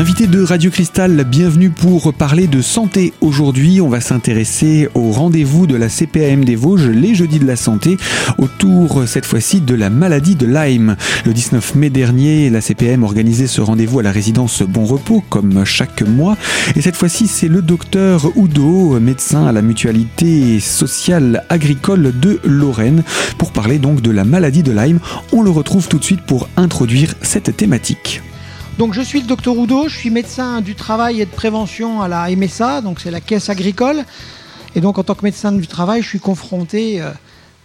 Invité de Radio Cristal, bienvenue pour parler de santé. Aujourd'hui, on va s'intéresser au rendez-vous de la CPAM des Vosges les jeudis de la santé autour cette fois-ci de la maladie de Lyme. Le 19 mai dernier, la CPAM organisait ce rendez-vous à la résidence Bon Repos comme chaque mois et cette fois-ci, c'est le docteur Oudo, médecin à la mutualité sociale agricole de Lorraine pour parler donc de la maladie de Lyme. On le retrouve tout de suite pour introduire cette thématique. Donc je suis le docteur Oudot, je suis médecin du travail et de prévention à la MSA, donc c'est la caisse agricole. Et donc en tant que médecin du travail, je suis confronté euh,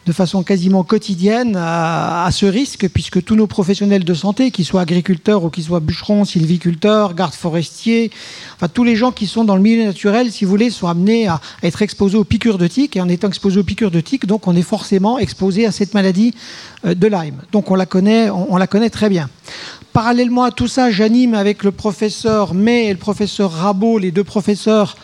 de façon quasiment quotidienne à, ce risque, puisque tous nos professionnels de santé, qu'ils soient agriculteurs ou qu'ils soient bûcherons, sylviculteurs, gardes forestiers, enfin tous les gens qui sont dans le milieu naturel, si vous voulez, sont amenés à être exposés aux piqûres de tiques. Et en étant exposés aux piqûres de tiques, donc on est forcément exposé à cette maladie euh, de Lyme. Donc on la connaît, on la connaît très bien. Parallèlement à tout ça, j'anime avec le professeur May et le professeur Rabot, les deux professeurs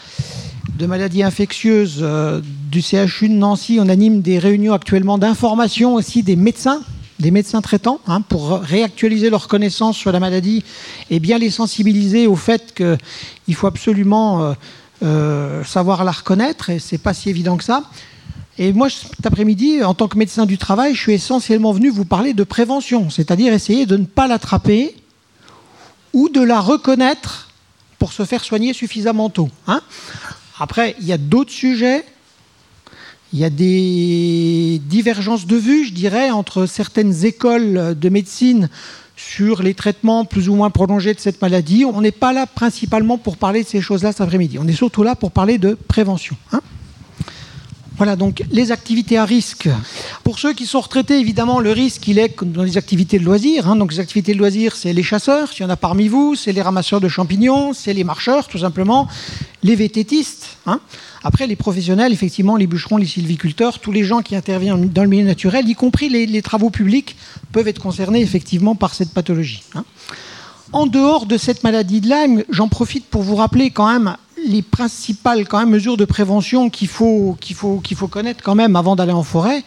de maladies infectieuses euh, du CHU de Nancy. On anime des réunions actuellement d'information aussi des médecins, des médecins traitants, hein, pour réactualiser leurs connaissances sur la maladie et bien les sensibiliser au fait qu'il faut absolument euh, euh, savoir la reconnaître, et c'est pas si évident que ça. Et moi, cet après-midi, en tant que médecin du travail, je suis essentiellement venu vous parler de prévention, c'est-à-dire essayer de ne pas l'attraper ou de la reconnaître pour se faire soigner suffisamment tôt. Hein. Après, il y a d'autres sujets. Il y a des divergences de vue, je dirais, entre certaines écoles de médecine sur les traitements plus ou moins prolongés de cette maladie. On n'est pas là principalement pour parler de ces choses-là cet après-midi. On est surtout là pour parler de prévention. Hein. Voilà, donc les activités à risque. Pour ceux qui sont retraités, évidemment, le risque, il est dans les activités de loisirs. Hein. Donc les activités de loisirs, c'est les chasseurs, s'il y en a parmi vous, c'est les ramasseurs de champignons, c'est les marcheurs, tout simplement, les vététistes. Hein. Après, les professionnels, effectivement, les bûcherons, les sylviculteurs, tous les gens qui interviennent dans le milieu naturel, y compris les, travaux publics, peuvent être concernés, effectivement, par cette pathologie. Hein. En dehors de cette maladie de Lyme, j'en profite pour vous rappeler quand même les principales quand même, mesures de prévention qu'il faut, connaître quand même avant d'aller en forêt.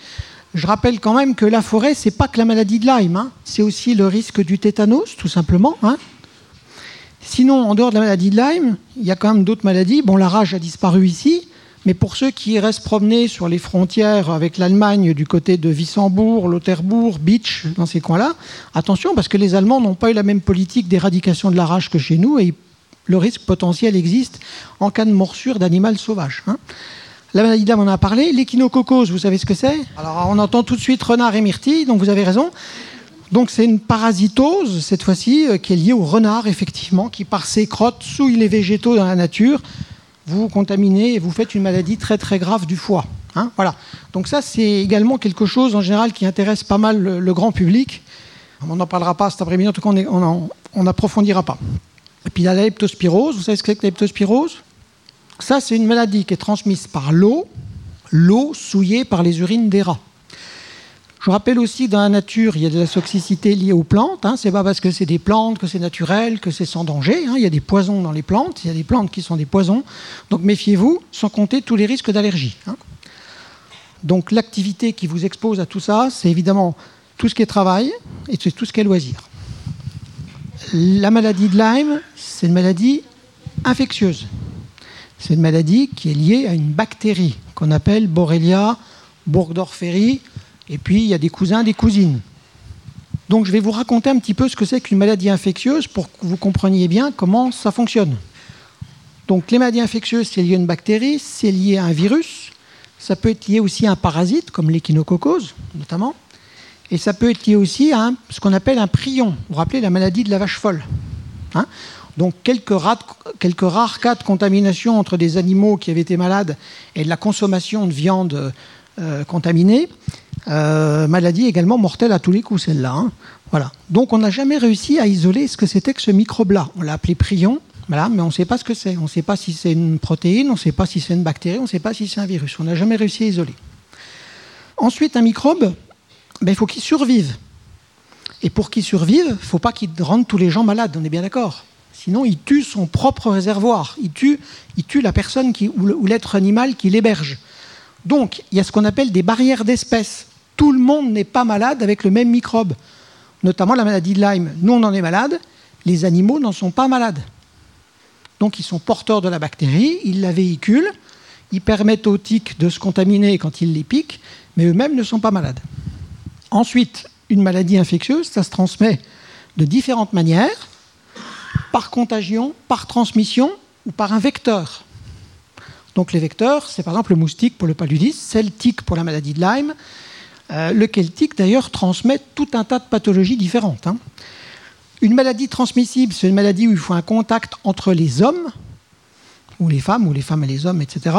Je rappelle quand même que la forêt, c'est pas que la maladie de Lyme, hein. c'est aussi le risque du tétanos, tout simplement. Hein. Sinon, en dehors de la maladie de Lyme, il y a quand même d'autres maladies. Bon, la rage a disparu ici, mais pour ceux qui restent promenés sur les frontières avec l'Allemagne du côté de Wissembourg, Lauterbourg, Beach, dans ces coins-là, attention, parce que les Allemands n'ont pas eu la même politique d'éradication de la rage que chez nous, et le risque potentiel existe en cas de morsure d'animal sauvage. Hein. La maladie de Lyme, on en a parlé. L'échinococose, vous savez ce que c'est? Alors, on entend tout de suite renard et myrtille, donc vous avez raison. Donc, c'est une parasitose, cette fois-ci, euh, qui est liée au renard, effectivement, qui, par ses crottes, souille les végétaux dans la nature. Vous contaminez et vous faites une maladie très, très grave du foie. Hein. voilà. Donc, ça, c'est également quelque chose, en général, qui intéresse pas mal le, grand public. On n'en parlera pas cet après-midi, en tout cas, on n'approfondira pas. Et puis il y a la leptospirose. Vous savez ce que c'est que la leptospirose Ça, c'est une maladie qui est transmise par l'eau, l'eau souillée par les urines des rats. Je rappelle aussi que dans la nature, il y a de la toxicité liée aux plantes. Hein. Ce n'est pas parce que c'est des plantes que c'est naturel, que c'est sans danger. Hein. Il y a des poisons dans les plantes. Il y a des plantes qui sont des poisons. Donc méfiez-vous, sans compter tous les risques d'allergie. Hein. Donc l'activité qui vous expose à tout ça, c'est évidemment tout ce qui est travail et c'est tout ce qui est loisir. La maladie de Lyme, c'est une maladie infectieuse. C'est une maladie qui est liée à une bactérie qu'on appelle Borrelia burgdorferi, et puis il y a des cousins, des cousines. Donc je vais vous raconter un petit peu ce que c'est qu'une maladie infectieuse pour que vous compreniez bien comment ça fonctionne. Donc les maladies infectieuses, c'est lié à une bactérie, c'est lié à un virus, ça peut être lié aussi à un parasite, comme l'échinococose notamment. Et ça peut être lié aussi à ce qu'on appelle un prion. Vous vous rappelez la maladie de la vache folle. Hein? Donc quelques, rares cas de contamination entre des animaux qui avaient été malades et de la consommation de viande euh, contaminée. Euh, maladie également mortelle à tous les coups, celle-là. Hein. voilà. Donc on n'a jamais réussi à isoler ce que c'était que ce microbe-là. On l'a appelé prion, voilà, mais on ne sait pas ce que c'est. On ne sait pas si c'est une protéine, on ne sait pas si c'est une bactérie, on ne sait pas si c'est un virus. On n'a jamais réussi à isoler. Ensuite, un microbe, il faut qu'il survive. Et pour qu'il survive, il ne faut pas qu'il rende tous les gens malades, on est bien d'accord. Sinon, il tue son propre réservoir, il tue, la personne ou l'être animal qui l'héberge. Donc, il y a ce qu'on appelle des barrières d'espèces. Tout le monde n'est pas malade avec le même microbe, notamment la maladie de Lyme. Nous, on en est malade, les animaux n'en sont pas malades. Donc ils sont porteurs de la bactérie, ils la véhiculent, ils permettent aux tiques de se contaminer quand ils les piquent, mais eux-mêmes ne sont pas malades. Ensuite, une maladie infectieuse, ça se transmet de différentes manières, par contagion, par transmission ou par un vecteur. Donc les vecteurs, c'est par exemple le moustique pour le paludisme, c'est le tic pour la maladie de Lyme. Euh, le tic, d'ailleurs, transmet tout un tas de pathologies différentes. Hein. Une maladie transmissible, c'est une maladie où il faut un contact entre les hommes, ou les femmes, ou les femmes et les hommes, etc.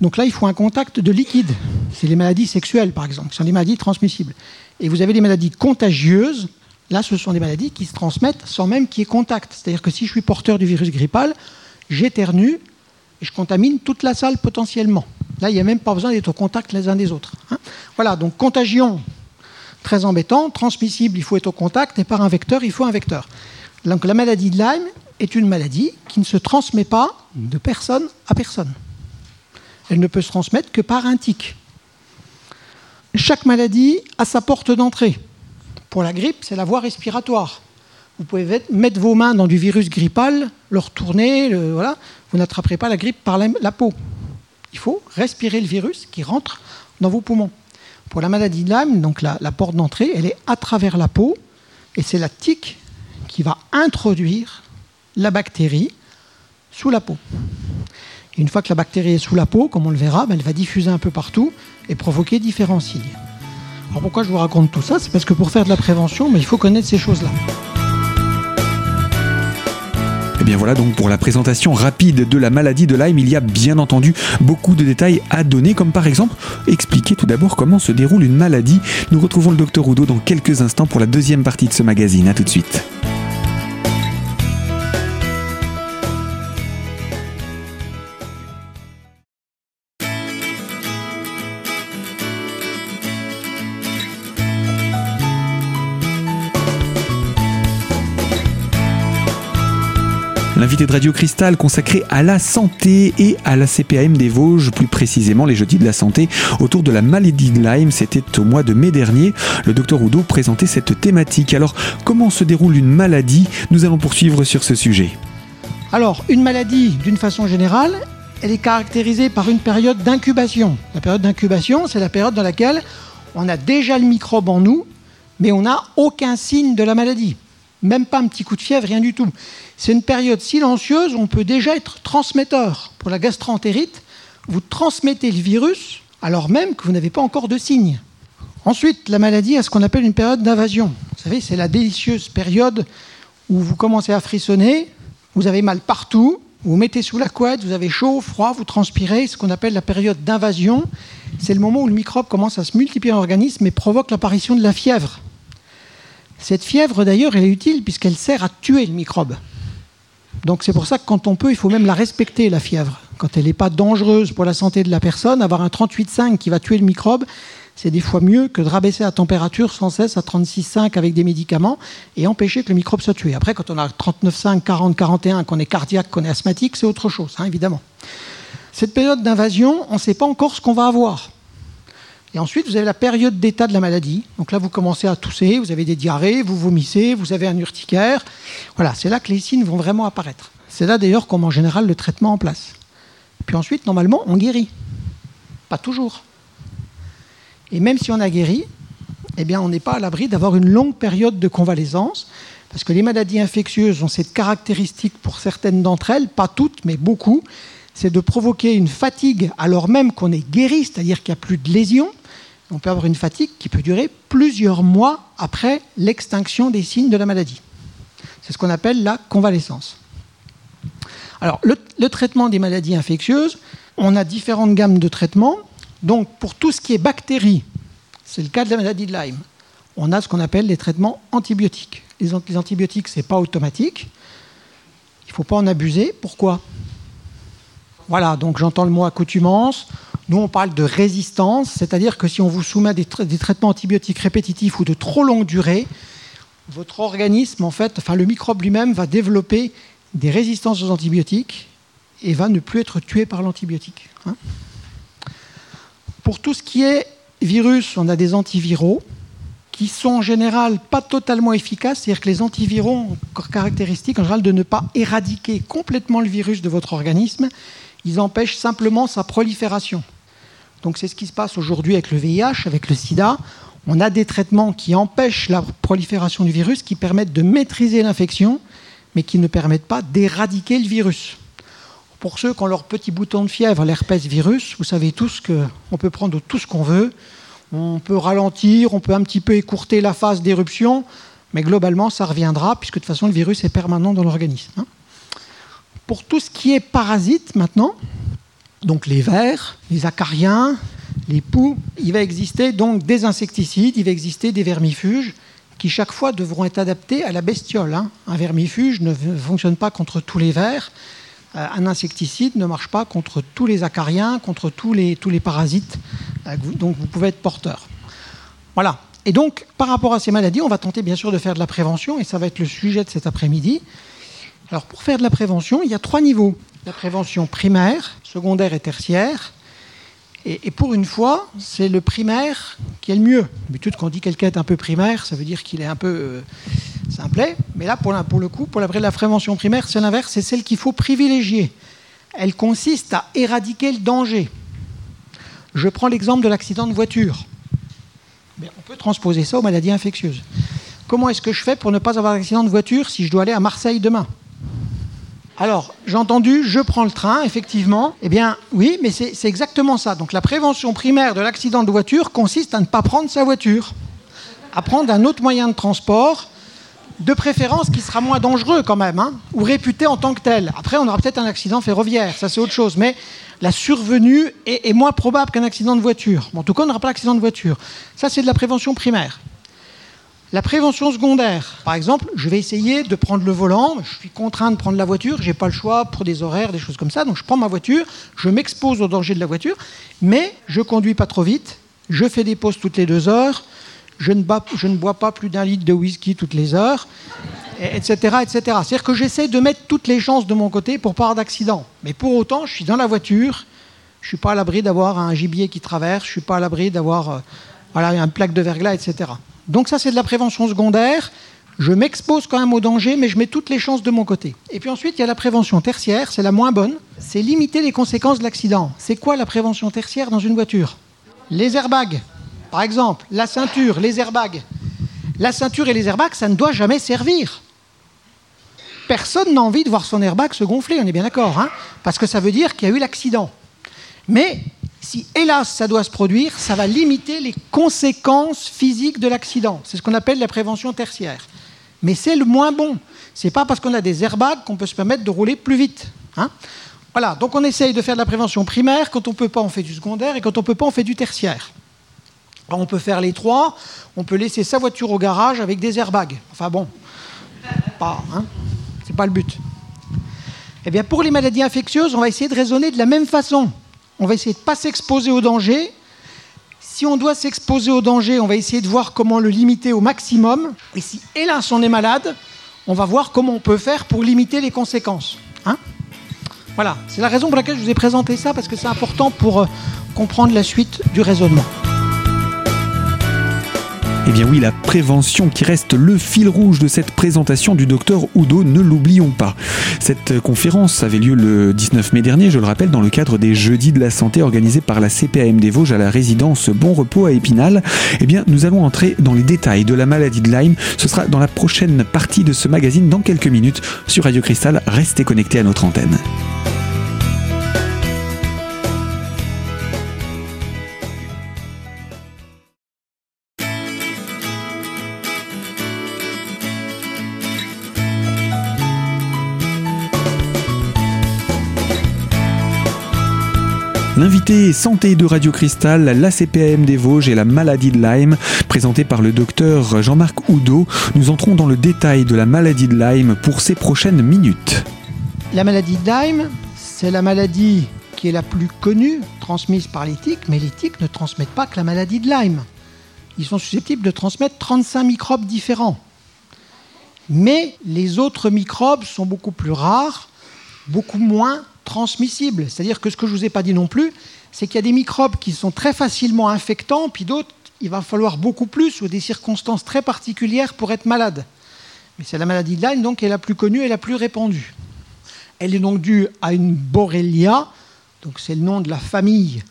Donc là, il faut un contact de liquide. C'est les maladies sexuelles, par exemple, qui sont des maladies transmissibles. Et vous avez les maladies contagieuses. Là, ce sont des maladies qui se transmettent sans même qu'il y ait contact. C'est-à-dire que si je suis porteur du virus grippal, j'éternue et je contamine toute la salle potentiellement. Là, il n'y a même pas besoin d'être au contact les uns des autres. Hein. voilà, donc contagion, très embêtant. Transmissible, il faut être au contact. Et par un vecteur, il faut un vecteur. Donc la maladie de Lyme est une maladie qui ne se transmet pas de personne à personne. Elle ne peut se transmettre que par un tic. Chaque maladie a sa porte d'entrée. Pour la grippe, c'est la voie respiratoire. Vous pouvez mettre vos mains dans du virus grippal, le retourner, voilà. vous n'attraperez pas la grippe par la, peau. Il faut respirer le virus qui rentre dans vos poumons. Pour la maladie de Lyme, donc la, la porte d'entrée, elle est à travers la peau, et c'est la tique qui va introduire la bactérie sous la peau. une fois que la bactérie est sous la peau, comme on le verra, ben, elle va diffuser un peu partout et provoquer différents signes. Alors pourquoi je vous raconte tout ça? C'est parce que pour faire de la prévention, ben, il faut connaître ces choses-là. Et eh bien voilà donc pour la présentation rapide de la maladie de Lyme, il y a bien entendu beaucoup de détails à donner, comme par exemple expliquer tout d'abord comment se déroule une maladie. Nous retrouvons le docteur Oudot dans quelques instants pour la deuxième partie de ce magazine. A tout de suite. De Radio Cristal consacré à la santé et à la CPAM des Vosges, plus précisément les jeudis de la santé autour de la maladie de Lyme. C'était au mois de mai dernier. Le docteur Oudot présentait cette thématique. Alors, comment se déroule une maladie? Nous allons poursuivre sur ce sujet. Alors, une maladie, d'une façon générale, elle est caractérisée par une période d'incubation. La période d'incubation, c'est la période dans laquelle on a déjà le microbe en nous, mais on n'a aucun signe de la maladie. Même pas un petit coup de fièvre, rien du tout. C'est une période silencieuse où on peut déjà être transmetteur. Pour la gastroentérite, vous transmettez le virus alors même que vous n'avez pas encore de signes. Ensuite, la maladie a ce qu'on appelle une période d'invasion. Vous savez, c'est la délicieuse période où vous commencez à frissonner, vous avez mal partout, vous, vous mettez sous la couette, vous avez chaud, froid, vous transpirez, ce qu'on appelle la période d'invasion. C'est le moment où le microbe commence à se multiplier en l'organisme et provoque l'apparition de la fièvre. Cette fièvre, d'ailleurs, elle est utile puisqu'elle sert à tuer le microbe. Donc c'est pour ça que quand on peut, il faut même la respecter, la fièvre. Quand elle n'est pas dangereuse pour la santé de la personne, avoir un 38,5 qui va tuer le microbe, c'est des fois mieux que de rabaisser la température sans cesse à 36,5 avec des médicaments et empêcher que le microbe soit tué. Après, quand on a 39,5, 40, 41, qu'on est cardiaque, qu'on est asthmatique, c'est autre chose, hein, évidemment. Cette période d'invasion, on ne sait pas encore ce qu'on va avoir. Et ensuite, vous avez la période d'état de la maladie. Donc là, vous commencez à tousser, vous avez des diarrhées, vous vomissez, vous avez un urticaire. Voilà, c'est là que les signes vont vraiment apparaître. C'est là d'ailleurs qu'on met en général le traitement en place. Puis ensuite, normalement, on guérit. Pas toujours. Et même si on a guéri, eh bien, on n'est pas à l'abri d'avoir une longue période de convalescence, parce que les maladies infectieuses ont cette caractéristique pour certaines d'entre elles, pas toutes, mais beaucoup, c'est de provoquer une fatigue alors même qu'on est guéri, c'est-à-dire qu'il n'y a plus de lésions, on peut avoir une fatigue qui peut durer plusieurs mois après l'extinction des signes de la maladie. C'est ce qu'on appelle la convalescence. Alors, le, traitement des maladies infectieuses, on a différentes gammes de traitements. Donc, pour tout ce qui est bactéries, c'est le cas de la maladie de Lyme, on a ce qu'on appelle les traitements antibiotiques. Les, antibiotiques, ce n'est pas automatique. Il ne faut pas en abuser. Pourquoi? Voilà, donc j'entends le mot accoutumance. Nous, on parle de résistance, c'est-à-dire que si on vous soumet des, traitements antibiotiques répétitifs ou de trop longue durée, votre organisme, en fait, enfin le microbe lui-même va développer des résistances aux antibiotiques et va ne plus être tué par l'antibiotique. Hein. Pour tout ce qui est virus, on a des antiviraux qui sont en général pas totalement efficaces, c'est-à-dire que les antiviraux ont caractéristique en général de ne pas éradiquer complètement le virus de votre organisme, ils empêchent simplement sa prolifération. Donc c'est ce qui se passe aujourd'hui avec le VIH, avec le sida. On a des traitements qui empêchent la prolifération du virus, qui permettent de maîtriser l'infection, mais qui ne permettent pas d'éradiquer le virus. Pour ceux qui ont leur petit bouton de fièvre, l'herpès virus, vous savez tous qu'on peut prendre tout ce qu'on veut. On peut ralentir, on peut un petit peu écourter la phase d'éruption, mais globalement, ça reviendra, puisque de toute façon, le virus est permanent dans l'organisme. Hein. Pour tout ce qui est parasite maintenant, donc les vers, les acariens, les poux, il va exister donc des insecticides, il va exister des vermifuges qui chaque fois devront être adaptés à la bestiole. Hein. Un vermifuge ne fonctionne pas contre tous les vers. Euh, un insecticide ne marche pas contre tous les acariens, contre tous les, parasites euh, dont vous pouvez être porteur. Voilà. Et donc, par rapport à ces maladies, on va tenter bien sûr de faire de la prévention, et ça va être le sujet de cet après-midi. Alors, pour faire de la prévention, il y a trois niveaux la prévention primaire, secondaire et tertiaire. Et, pour une fois, c'est le primaire qui est le mieux. D'habitude, quand on dit quelqu'un est un peu primaire, ça veut dire qu'il est un peu euh, simplet. Mais là, pour, le coup, pour la, la prévention primaire, c'est l'inverse, c'est celle qu'il faut privilégier. Elle consiste à éradiquer le danger. Je prends l'exemple de l'accident de voiture. on peut transposer ça aux maladies infectieuses. Comment est-ce que je fais pour ne pas avoir d'accident de voiture si je dois aller à Marseille demain? Alors, j'ai entendu, je prends le train, effectivement. Eh bien, oui, mais c'est exactement ça. Donc, la prévention primaire de l'accident de voiture consiste à ne pas prendre sa voiture, à prendre un autre moyen de transport, de préférence qui sera moins dangereux quand même, hein, ou réputé en tant que tel. Après, on aura peut-être un accident ferroviaire, ça c'est autre chose, mais la survenue est, moins probable qu'un accident de voiture. en tout cas, on n'aura pas d'accident de voiture. Ça, c'est de la prévention primaire. La prévention secondaire, par exemple, je vais essayer de prendre le volant, je suis contraint de prendre la voiture, je n'ai pas le choix pour des horaires, des choses comme ça, donc je prends ma voiture, je m'expose au danger de la voiture, mais je conduis pas trop vite, je fais des pauses toutes les deux heures, je ne, bois pas plus d'un litre de whisky toutes les heures, etc. etc. C'est-à-dire que j'essaie de mettre toutes les chances de mon côté pour pas avoir d'accident. Mais pour autant, je suis dans la voiture, je ne suis pas à l'abri d'avoir un gibier qui traverse, je ne suis pas à l'abri d'avoir euh, voilà, un plaque de verglas, etc. Donc ça, c'est de la prévention secondaire. Je m'expose quand même au danger, mais je mets toutes les chances de mon côté. Et puis ensuite, il y a la prévention tertiaire, c'est la moins bonne. C'est limiter les conséquences de l'accident. C'est quoi la prévention tertiaire dans une voiture? Les airbags, par exemple, la ceinture, les airbags. La ceinture et les airbags, ça ne doit jamais servir. Personne n'a envie de voir son airbag se gonfler, on est bien d'accord, hein? Parce que ça veut dire qu'il y a eu l'accident. Mais si hélas ça doit se produire, ça va limiter les conséquences physiques de l'accident. C'est ce qu'on appelle la prévention tertiaire. Mais c'est le moins bon. C'est pas parce qu'on a des airbags qu'on peut se permettre de rouler plus vite. Hein. voilà, donc on essaye de faire de la prévention primaire. Quand on peut pas, on fait du secondaire. Et quand on peut pas, on fait du tertiaire. on peut faire les trois. On peut laisser sa voiture au garage avec des airbags. Enfin bon, pas, hein, c'est pas le but. Eh bien, pour les maladies infectieuses, on va essayer de raisonner de la même façon on va essayer de ne pas s'exposer au danger. Si on doit s'exposer au danger, on va essayer de voir comment le limiter au maximum. Et si, hélas, on est malade, on va voir comment on peut faire pour limiter les conséquences. Hein voilà, c'est la raison pour laquelle je vous ai présenté ça, parce que c'est important pour euh, comprendre la suite du raisonnement. Eh bien oui, la prévention qui reste le fil rouge de cette présentation du docteur Oudo, ne l'oublions pas. Cette conférence avait lieu le 19 mai dernier, je le rappelle, dans le cadre des Jeudis de la Santé organisés par la CPAM des Vosges à la résidence Bon Repos à Épinal. Eh bien, nous allons entrer dans les détails de la maladie de Lyme. Ce sera dans la prochaine partie de ce magazine dans quelques minutes sur Radio Cristal. Restez connectés à notre antenne. L'invité santé de Radio Cristal, la CPAM des Vosges et la maladie de Lyme, présenté par le docteur Jean-Marc Houdot. Nous entrons dans le détail de la maladie de Lyme pour ces prochaines minutes. La maladie de Lyme, c'est la maladie qui est la plus connue, transmise par les tiques, mais les tiques ne transmettent pas que la maladie de Lyme. Ils sont susceptibles de transmettre 35 microbes différents. Mais les autres microbes sont beaucoup plus rares, beaucoup moins transmissibles. C'est-à-dire que ce que je ne vous ai pas dit non plus, c'est qu'il y a des microbes qui sont très facilement infectants, puis d'autres il va falloir beaucoup plus ou des circonstances très particulières pour être malade. Mais c'est la maladie de Lyme donc qui est la plus connue et la plus répandue. Elle est donc due à une Borrelia, donc c'est le nom de la famille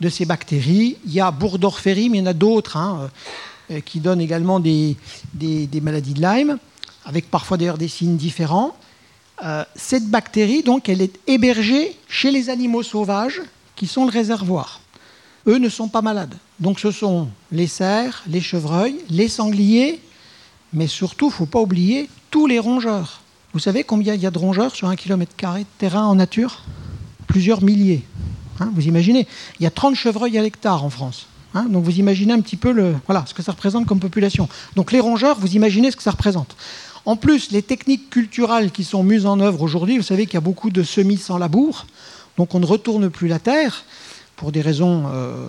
de ces bactéries. Il y a Bourdorferi, mais il y en a d'autres hein, euh, qui donnent également des, maladies de Lyme, avec parfois d'ailleurs des signes différents. Euh, cette bactérie, donc, elle est hébergée chez les animaux sauvages qui sont le réservoir. Eux ne sont pas malades. Donc ce sont les cerfs, les chevreuils, les sangliers, mais surtout, il ne faut pas oublier tous les rongeurs. Vous savez combien il y a de rongeurs sur un kilomètre carré de terrain en nature? Plusieurs milliers. Hein, vous imaginez Il y a 30 chevreuils à l'hectare en France. Hein, donc vous imaginez un petit peu le, voilà, ce que ça représente comme population. Donc les rongeurs, vous imaginez ce que ça représente. En plus, les techniques culturelles qui sont mises en œuvre aujourd'hui, vous savez qu'il y a beaucoup de semis sans labour, donc on ne retourne plus la terre pour des raisons euh,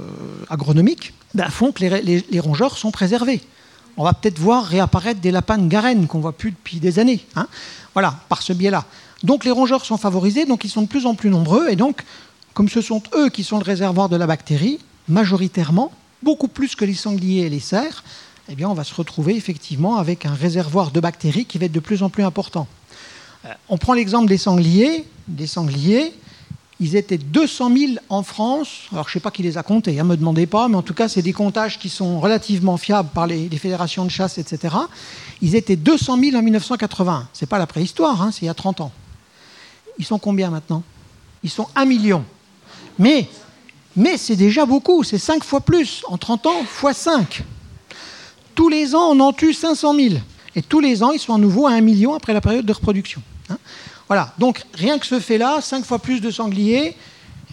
agronomiques, ben, font que les, rongeurs sont préservés. On va peut-être voir réapparaître des lapins de Garenne qu'on ne voit plus depuis des années. Hein. Voilà, par ce biais-là. Donc les rongeurs sont favorisés, donc ils sont de plus en plus nombreux, et donc, comme ce sont eux qui sont le réservoir de la bactérie, majoritairement, beaucoup plus que les sangliers et les cerfs, eh on va se retrouver effectivement avec un réservoir de bactéries qui va être de plus en plus important. Euh, on prend l'exemple des sangliers. Des sangliers, ils étaient 200 000 en France. Alors, je ne sais pas qui les a comptés, ne hein, me demandez pas, mais en tout cas, c'est des comptages qui sont relativement fiables par les, fédérations de chasse, etc. Ils étaient 200 000 en 1980. Ce n'est pas la préhistoire, hein, c'est il y a 30 ans. Ils sont combien maintenant? Ils sont 1 million. Mais, mais c'est déjà beaucoup, c'est 5 fois plus. En 30 ans, fois 5. Tous les ans, on en tue 500 000. Et tous les ans, ils sont à nouveau à 1 million après la période de reproduction. Hein. Voilà, donc rien que ce fait-là, 5 fois plus de sangliers,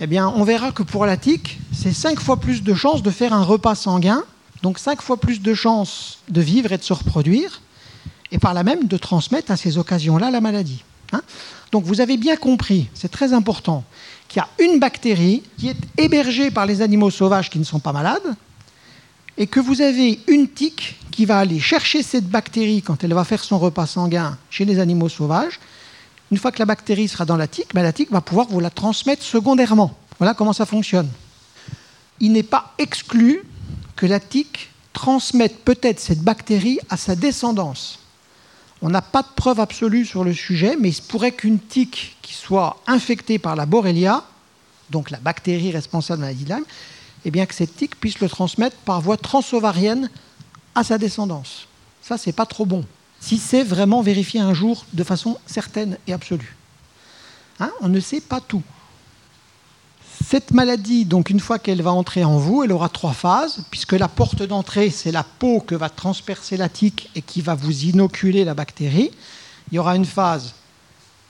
eh bien, on verra que pour la tique, c'est 5 fois plus de chances de faire un repas sanguin, donc 5 fois plus de chances de vivre et de se reproduire, et par là même de transmettre à ces occasions-là la maladie. Hein. donc vous avez bien compris, c'est très important, qu'il y a une bactérie qui est hébergée par les animaux sauvages qui ne sont pas malades, et que vous avez une tique qui va aller chercher cette bactérie quand elle va faire son repas sanguin chez les animaux sauvages, une fois que la bactérie sera dans la tique, ben, la tique va pouvoir vous la transmettre secondairement. Voilà comment ça fonctionne. Il n'est pas exclu que la tique transmette peut-être cette bactérie à sa descendance. On n'a pas de preuve absolue sur le sujet, mais il se pourrait qu'une tique qui soit infectée par la Borrelia, donc la bactérie responsable de la maladie Lyme, eh bien que cette tique puisse le transmettre par voie transovarienne à sa descendance. Ça, c'est pas trop bon si c'est vraiment vérifié un jour de façon certaine et absolue. Hein, on ne sait pas tout. Cette maladie, donc une fois qu'elle va entrer en vous, elle aura trois phases, puisque la porte d'entrée, c'est la peau que va transpercer la tique et qui va vous inoculer la bactérie. Il y aura une phase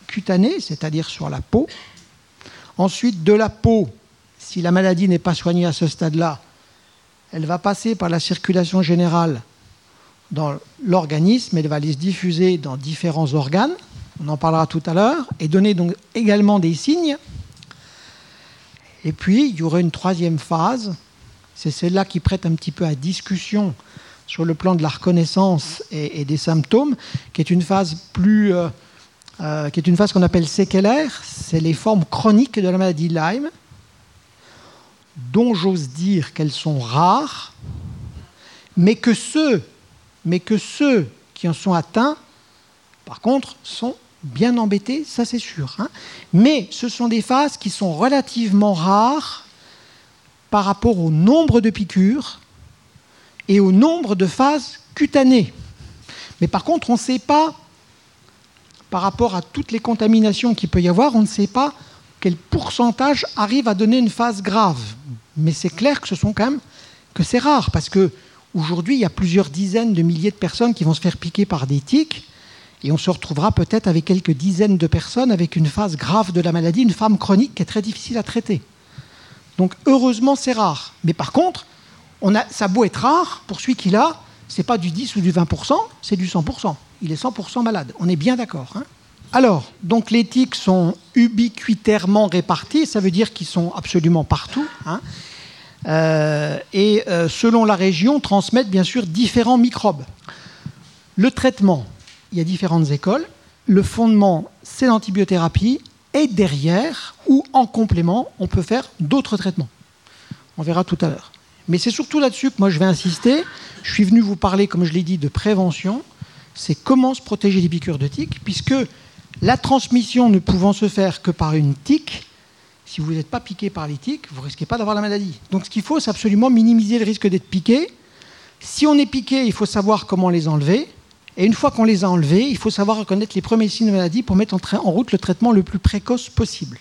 cutanée, c'est-à-dire sur la peau. Ensuite, de la peau, si la maladie n'est pas soignée à ce stade-là, elle va passer par la circulation générale dans l'organisme, elle va aller se diffuser dans différents organes, on en parlera tout à l'heure, et donner donc également des signes. Et puis, il y aura une troisième phase, c'est celle-là qui prête un petit peu à discussion sur le plan de la reconnaissance et, des symptômes, qui est une phase plus, euh, euh, qui est une phase qu'on appelle séquelaire, c'est les formes chroniques de la maladie Lyme, dont j'ose dire qu'elles sont rares, mais que ceux qui en sont atteints, par contre, sont bien embêtés, ça c'est sûr. Hein. Mais ce sont des phases qui sont relativement rares par rapport au nombre de piqûres et au nombre de phases cutanées. Mais par contre, on ne sait pas, par rapport à toutes les contaminations qu'il peut y avoir, on ne sait pas quel pourcentage arrive à donner une phase grave. Mais c'est clair que ce sont quand même que c'est rare, parce que Aujourd'hui, il y a plusieurs dizaines de milliers de personnes qui vont se faire piquer par des tiques, et on se retrouvera peut-être avec quelques dizaines de personnes avec une phase grave de la maladie, une femme chronique qui est très difficile à traiter. Donc heureusement, c'est rare. Mais par contre, ça a beau être rare, pour celui qui l'a, c'est pas du 10 ou du 20%, c'est du 100%. Il est 100% malade. On est bien d'accord. Hein Alors, donc les tiques sont ubiquitairement réparties, ça veut dire qu'ils sont absolument partout. Hein euh, et euh, selon la région, transmettent bien sûr différents microbes. Le traitement, il y a différentes écoles. Le fondement, c'est l'antibiothérapie. Et derrière, ou en complément, on peut faire d'autres traitements. On verra tout à l'heure. Mais c'est surtout là-dessus que moi je vais insister. Je suis venu vous parler, comme je l'ai dit, de prévention. C'est comment se protéger des piqûres de tiques, puisque la transmission ne pouvant se faire que par une tique, si vous n'êtes pas piqué par les tiques, vous ne risquez pas d'avoir la maladie. Donc ce qu'il faut, c'est absolument minimiser le risque d'être piqué. Si on est piqué, il faut savoir comment les enlever. Et une fois qu'on les a enlevés, il faut savoir reconnaître les premiers signes de maladie pour mettre en, route le traitement le plus précoce possible.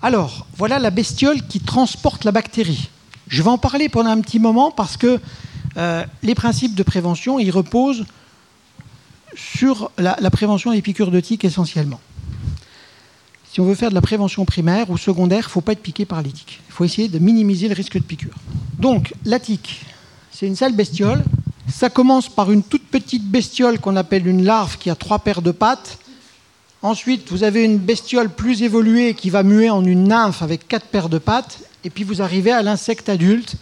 Alors, voilà la bestiole qui transporte la bactérie. Je vais en parler pendant un petit moment parce que euh, les principes de prévention, ils reposent sur la, la prévention des piqûres de tiques essentiellement si on veut faire de la prévention primaire ou secondaire, il ne faut pas être piqué par les tiques. Il faut essayer de minimiser le risque de piqûre. Donc, la tique, c'est une sale bestiole. Ça commence par une toute petite bestiole qu'on appelle une larve qui a trois paires de pattes. Ensuite, vous avez une bestiole plus évoluée qui va muer en une nymphe avec quatre paires de pattes. Et puis vous arrivez à l'insecte adulte,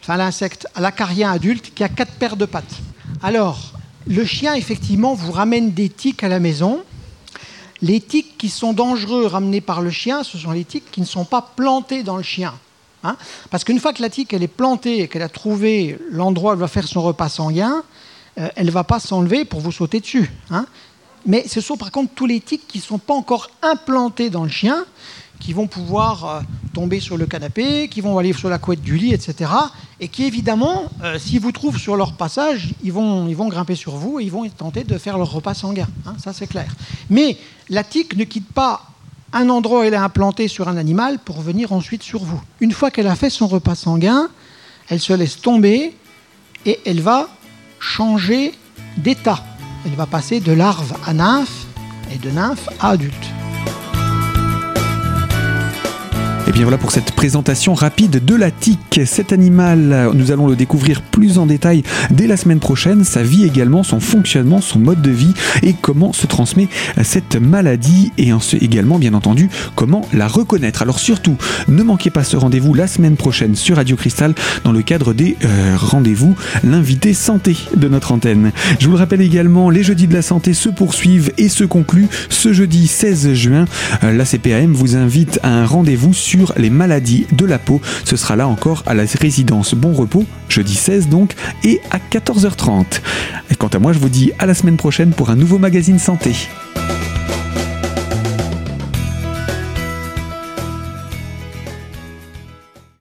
enfin l'insecte, à l'acarien adulte qui a quatre paires de pattes. Alors, le chien, effectivement, vous ramène des tiques à la maison. Les tiques qui sont dangereux ramenés par le chien, ce sont les tiques qui ne sont pas plantées dans le chien. Hein. Parce qu'une fois que la tique elle est plantée et qu'elle a trouvé l'endroit où elle va faire son repas sanguin, euh, elle ne va pas s'enlever pour vous sauter dessus. Hein. Mais ce sont par contre tous les tiques qui ne sont pas encore implantés dans le chien qui vont pouvoir euh, tomber sur le canapé, qui vont aller sur la couette du lit, etc. Et qui, évidemment, euh, s'ils vous trouvent sur leur passage, ils vont, grimper sur vous et ils vont tenter de faire leur repas sanguin. Hein, ça, c'est clair. Mais la tique ne quitte pas un endroit où elle est implantée sur un animal pour venir ensuite sur vous. Une fois qu'elle a fait son repas sanguin, elle se laisse tomber et elle va changer d'état. Elle va passer de larve à nymphe et de nymphe à adulte. Et bien voilà pour cette présentation rapide de la tique. Cet animal, nous allons le découvrir plus en détail dès la semaine prochaine. Sa vie également, son fonctionnement, son mode de vie et comment se transmet cette maladie et également bien entendu comment la reconnaître. Alors surtout, ne manquez pas ce rendez-vous la semaine prochaine sur Radio Cristal dans le cadre des euh, rendez-vous l'invité santé de notre antenne. Je vous le rappelle également, les jeudis de la santé se poursuivent et se concluent ce jeudi 16 juin. Euh, la CPAM vous invite à un rendez-vous les maladies de la peau. Ce sera là encore à la résidence Bon Repos, jeudi 16 donc, et à 14h30. Et quant à moi, je vous dis à la semaine prochaine pour un nouveau magazine santé.